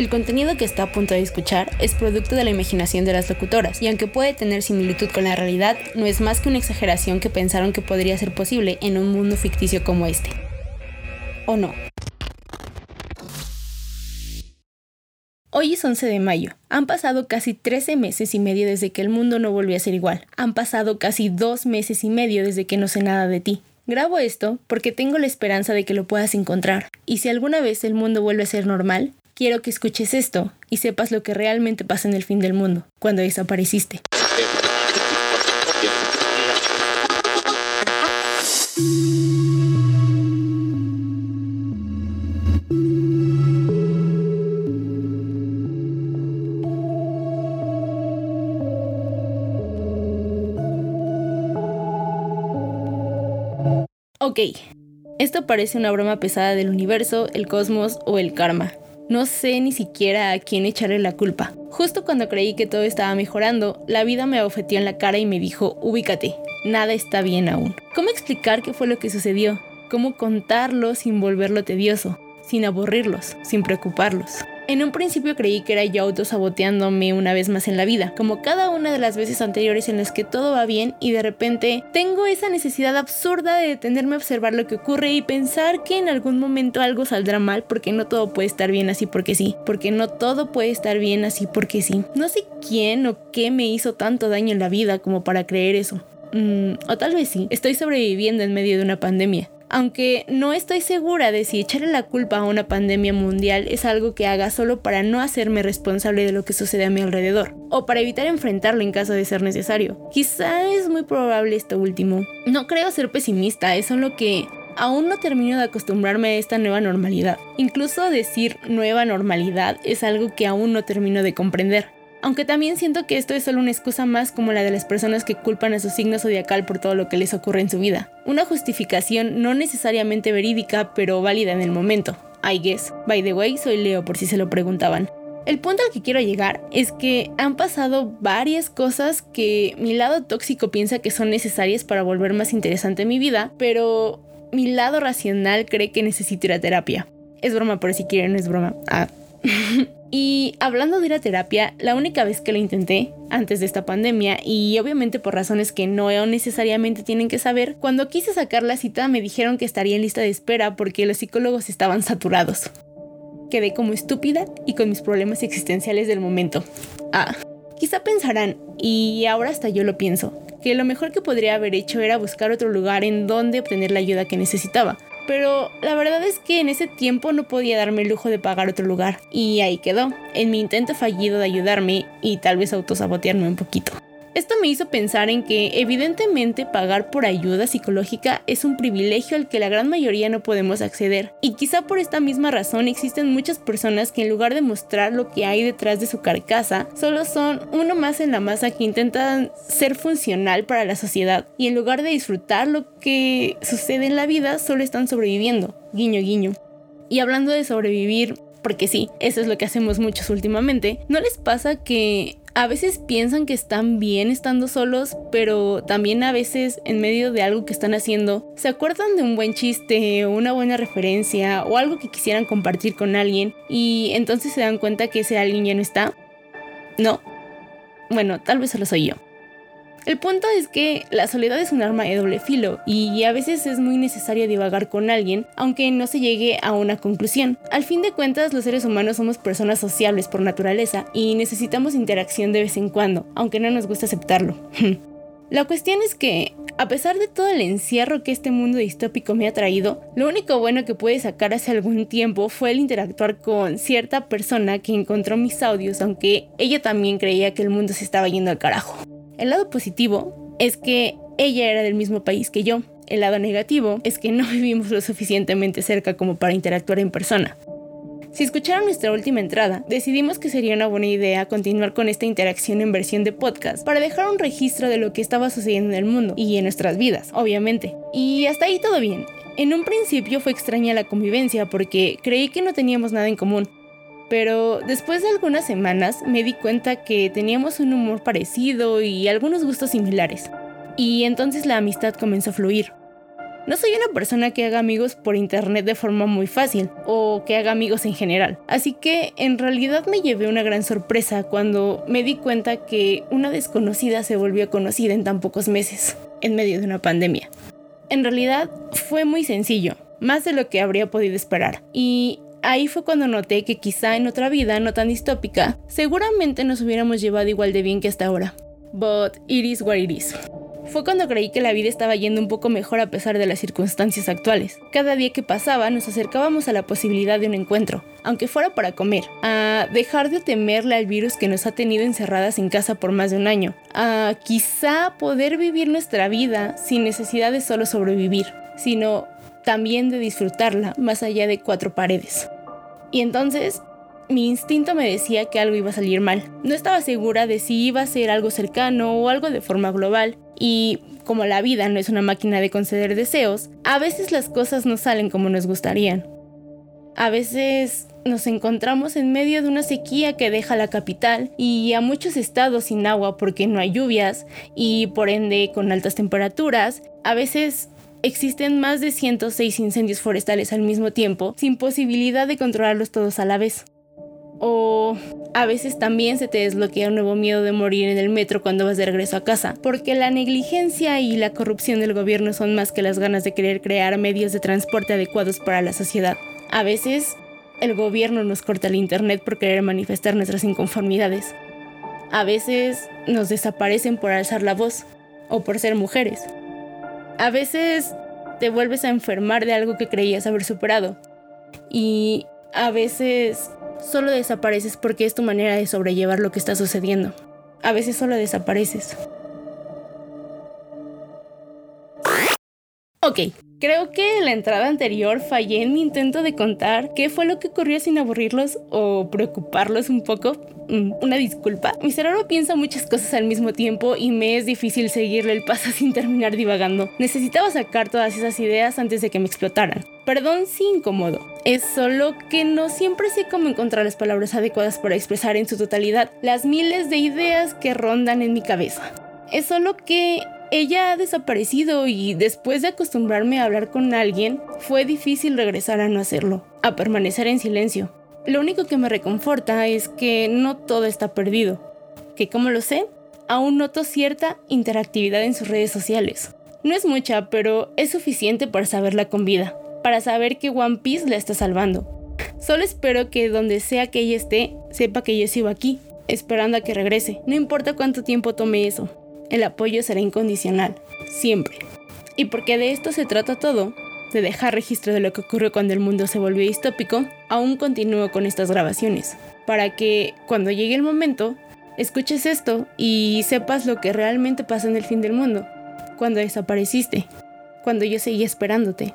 El contenido que está a punto de escuchar es producto de la imaginación de las locutoras, y aunque puede tener similitud con la realidad, no es más que una exageración que pensaron que podría ser posible en un mundo ficticio como este. ¿O no? Hoy es 11 de mayo. Han pasado casi 13 meses y medio desde que el mundo no volvió a ser igual. Han pasado casi dos meses y medio desde que no sé nada de ti. Grabo esto porque tengo la esperanza de que lo puedas encontrar. Y si alguna vez el mundo vuelve a ser normal, quiero que escuches esto y sepas lo que realmente pasa en el fin del mundo, cuando desapareciste. Ok, esto parece una broma pesada del universo, el cosmos o el karma. No sé ni siquiera a quién echarle la culpa. Justo cuando creí que todo estaba mejorando, la vida me abofeteó en la cara y me dijo, ubícate, nada está bien aún. ¿Cómo explicar qué fue lo que sucedió? ¿Cómo contarlo sin volverlo tedioso? Sin aburrirlos, sin preocuparlos. En un principio creí que era yo autosaboteándome una vez más en la vida, como cada una de las veces anteriores en las que todo va bien y de repente tengo esa necesidad absurda de detenerme a observar lo que ocurre y pensar que en algún momento algo saldrá mal porque no todo puede estar bien así porque sí, porque no todo puede estar bien así porque sí. No sé quién o qué me hizo tanto daño en la vida como para creer eso. Mm, o tal vez sí, estoy sobreviviendo en medio de una pandemia aunque no estoy segura de si echarle la culpa a una pandemia mundial es algo que haga solo para no hacerme responsable de lo que sucede a mi alrededor, o para evitar enfrentarlo en caso de ser necesario. Quizá es muy probable esto último. No creo ser pesimista, es solo que aún no termino de acostumbrarme a esta nueva normalidad. Incluso decir nueva normalidad es algo que aún no termino de comprender. Aunque también siento que esto es solo una excusa más como la de las personas que culpan a su signo zodiacal por todo lo que les ocurre en su vida. Una justificación no necesariamente verídica, pero válida en el momento. I guess. By the way, soy Leo por si se lo preguntaban. El punto al que quiero llegar es que han pasado varias cosas que mi lado tóxico piensa que son necesarias para volver más interesante mi vida, pero mi lado racional cree que necesito ir a terapia. Es broma, pero si quieren, es broma. Ah. Y hablando de ir a terapia, la única vez que lo intenté, antes de esta pandemia, y obviamente por razones que no necesariamente tienen que saber, cuando quise sacar la cita me dijeron que estaría en lista de espera porque los psicólogos estaban saturados. Quedé como estúpida y con mis problemas existenciales del momento. Ah, quizá pensarán, y ahora hasta yo lo pienso, que lo mejor que podría haber hecho era buscar otro lugar en donde obtener la ayuda que necesitaba pero la verdad es que en ese tiempo no podía darme el lujo de pagar otro lugar. Y ahí quedó, en mi intento fallido de ayudarme y tal vez autosabotearme un poquito. Esto me hizo pensar en que evidentemente pagar por ayuda psicológica es un privilegio al que la gran mayoría no podemos acceder. Y quizá por esta misma razón existen muchas personas que en lugar de mostrar lo que hay detrás de su carcasa, solo son uno más en la masa que intentan ser funcional para la sociedad. Y en lugar de disfrutar lo que sucede en la vida, solo están sobreviviendo. Guiño, guiño. Y hablando de sobrevivir, porque sí, eso es lo que hacemos muchos últimamente, ¿no les pasa que a veces piensan que están bien estando solos, pero también a veces en medio de algo que están haciendo, se acuerdan de un buen chiste o una buena referencia o algo que quisieran compartir con alguien y entonces se dan cuenta que ese alguien ya no está? No. Bueno, tal vez solo soy yo. El punto es que la soledad es un arma de doble filo y a veces es muy necesario divagar con alguien aunque no se llegue a una conclusión. Al fin de cuentas los seres humanos somos personas sociables por naturaleza y necesitamos interacción de vez en cuando, aunque no nos gusta aceptarlo. La cuestión es que, a pesar de todo el encierro que este mundo distópico me ha traído, lo único bueno que pude sacar hace algún tiempo fue el interactuar con cierta persona que encontró mis audios, aunque ella también creía que el mundo se estaba yendo al carajo. El lado positivo es que ella era del mismo país que yo. El lado negativo es que no vivimos lo suficientemente cerca como para interactuar en persona. Si escucharon nuestra última entrada, decidimos que sería una buena idea continuar con esta interacción en versión de podcast para dejar un registro de lo que estaba sucediendo en el mundo y en nuestras vidas, obviamente. Y hasta ahí todo bien. En un principio fue extraña la convivencia porque creí que no teníamos nada en común, pero después de algunas semanas me di cuenta que teníamos un humor parecido y algunos gustos similares. Y entonces la amistad comenzó a fluir. No soy una persona que haga amigos por internet de forma muy fácil o que haga amigos en general. Así que en realidad me llevé una gran sorpresa cuando me di cuenta que una desconocida se volvió conocida en tan pocos meses, en medio de una pandemia. En realidad fue muy sencillo, más de lo que habría podido esperar. Y ahí fue cuando noté que quizá en otra vida no tan distópica, seguramente nos hubiéramos llevado igual de bien que hasta ahora. But it is what it is. Fue cuando creí que la vida estaba yendo un poco mejor a pesar de las circunstancias actuales. Cada día que pasaba nos acercábamos a la posibilidad de un encuentro, aunque fuera para comer, a dejar de temerle al virus que nos ha tenido encerradas en casa por más de un año, a quizá poder vivir nuestra vida sin necesidad de solo sobrevivir, sino también de disfrutarla más allá de cuatro paredes. Y entonces mi instinto me decía que algo iba a salir mal. No estaba segura de si iba a ser algo cercano o algo de forma global. Y como la vida no es una máquina de conceder deseos, a veces las cosas no salen como nos gustarían. A veces nos encontramos en medio de una sequía que deja la capital y a muchos estados sin agua porque no hay lluvias y por ende con altas temperaturas. A veces existen más de 106 incendios forestales al mismo tiempo sin posibilidad de controlarlos todos a la vez. O a veces también se te desbloquea un nuevo miedo de morir en el metro cuando vas de regreso a casa, porque la negligencia y la corrupción del gobierno son más que las ganas de querer crear medios de transporte adecuados para la sociedad. A veces el gobierno nos corta el internet por querer manifestar nuestras inconformidades. A veces nos desaparecen por alzar la voz o por ser mujeres. A veces te vuelves a enfermar de algo que creías haber superado. Y a veces solo desapareces porque es tu manera de sobrellevar lo que está sucediendo. A veces solo desapareces. Ok, creo que en la entrada anterior fallé en mi intento de contar qué fue lo que ocurrió sin aburrirlos o preocuparlos un poco. Mm, una disculpa. Mi cerebro piensa muchas cosas al mismo tiempo y me es difícil seguirle el paso sin terminar divagando. Necesitaba sacar todas esas ideas antes de que me explotaran. Perdón si incómodo. Es solo que no siempre sé cómo encontrar las palabras adecuadas para expresar en su totalidad las miles de ideas que rondan en mi cabeza. Es solo que ella ha desaparecido y después de acostumbrarme a hablar con alguien, fue difícil regresar a no hacerlo, a permanecer en silencio. Lo único que me reconforta es que no todo está perdido, que como lo sé, aún noto cierta interactividad en sus redes sociales. No es mucha, pero es suficiente para saberla con vida, para saber que One Piece la está salvando. Solo espero que donde sea que ella esté, sepa que yo sigo aquí, esperando a que regrese, no importa cuánto tiempo tome eso el apoyo será incondicional, siempre. Y porque de esto se trata todo, de dejar registro de lo que ocurrió cuando el mundo se volvió distópico, aún continúo con estas grabaciones, para que cuando llegue el momento, escuches esto y sepas lo que realmente pasa en el fin del mundo, cuando desapareciste, cuando yo seguí esperándote.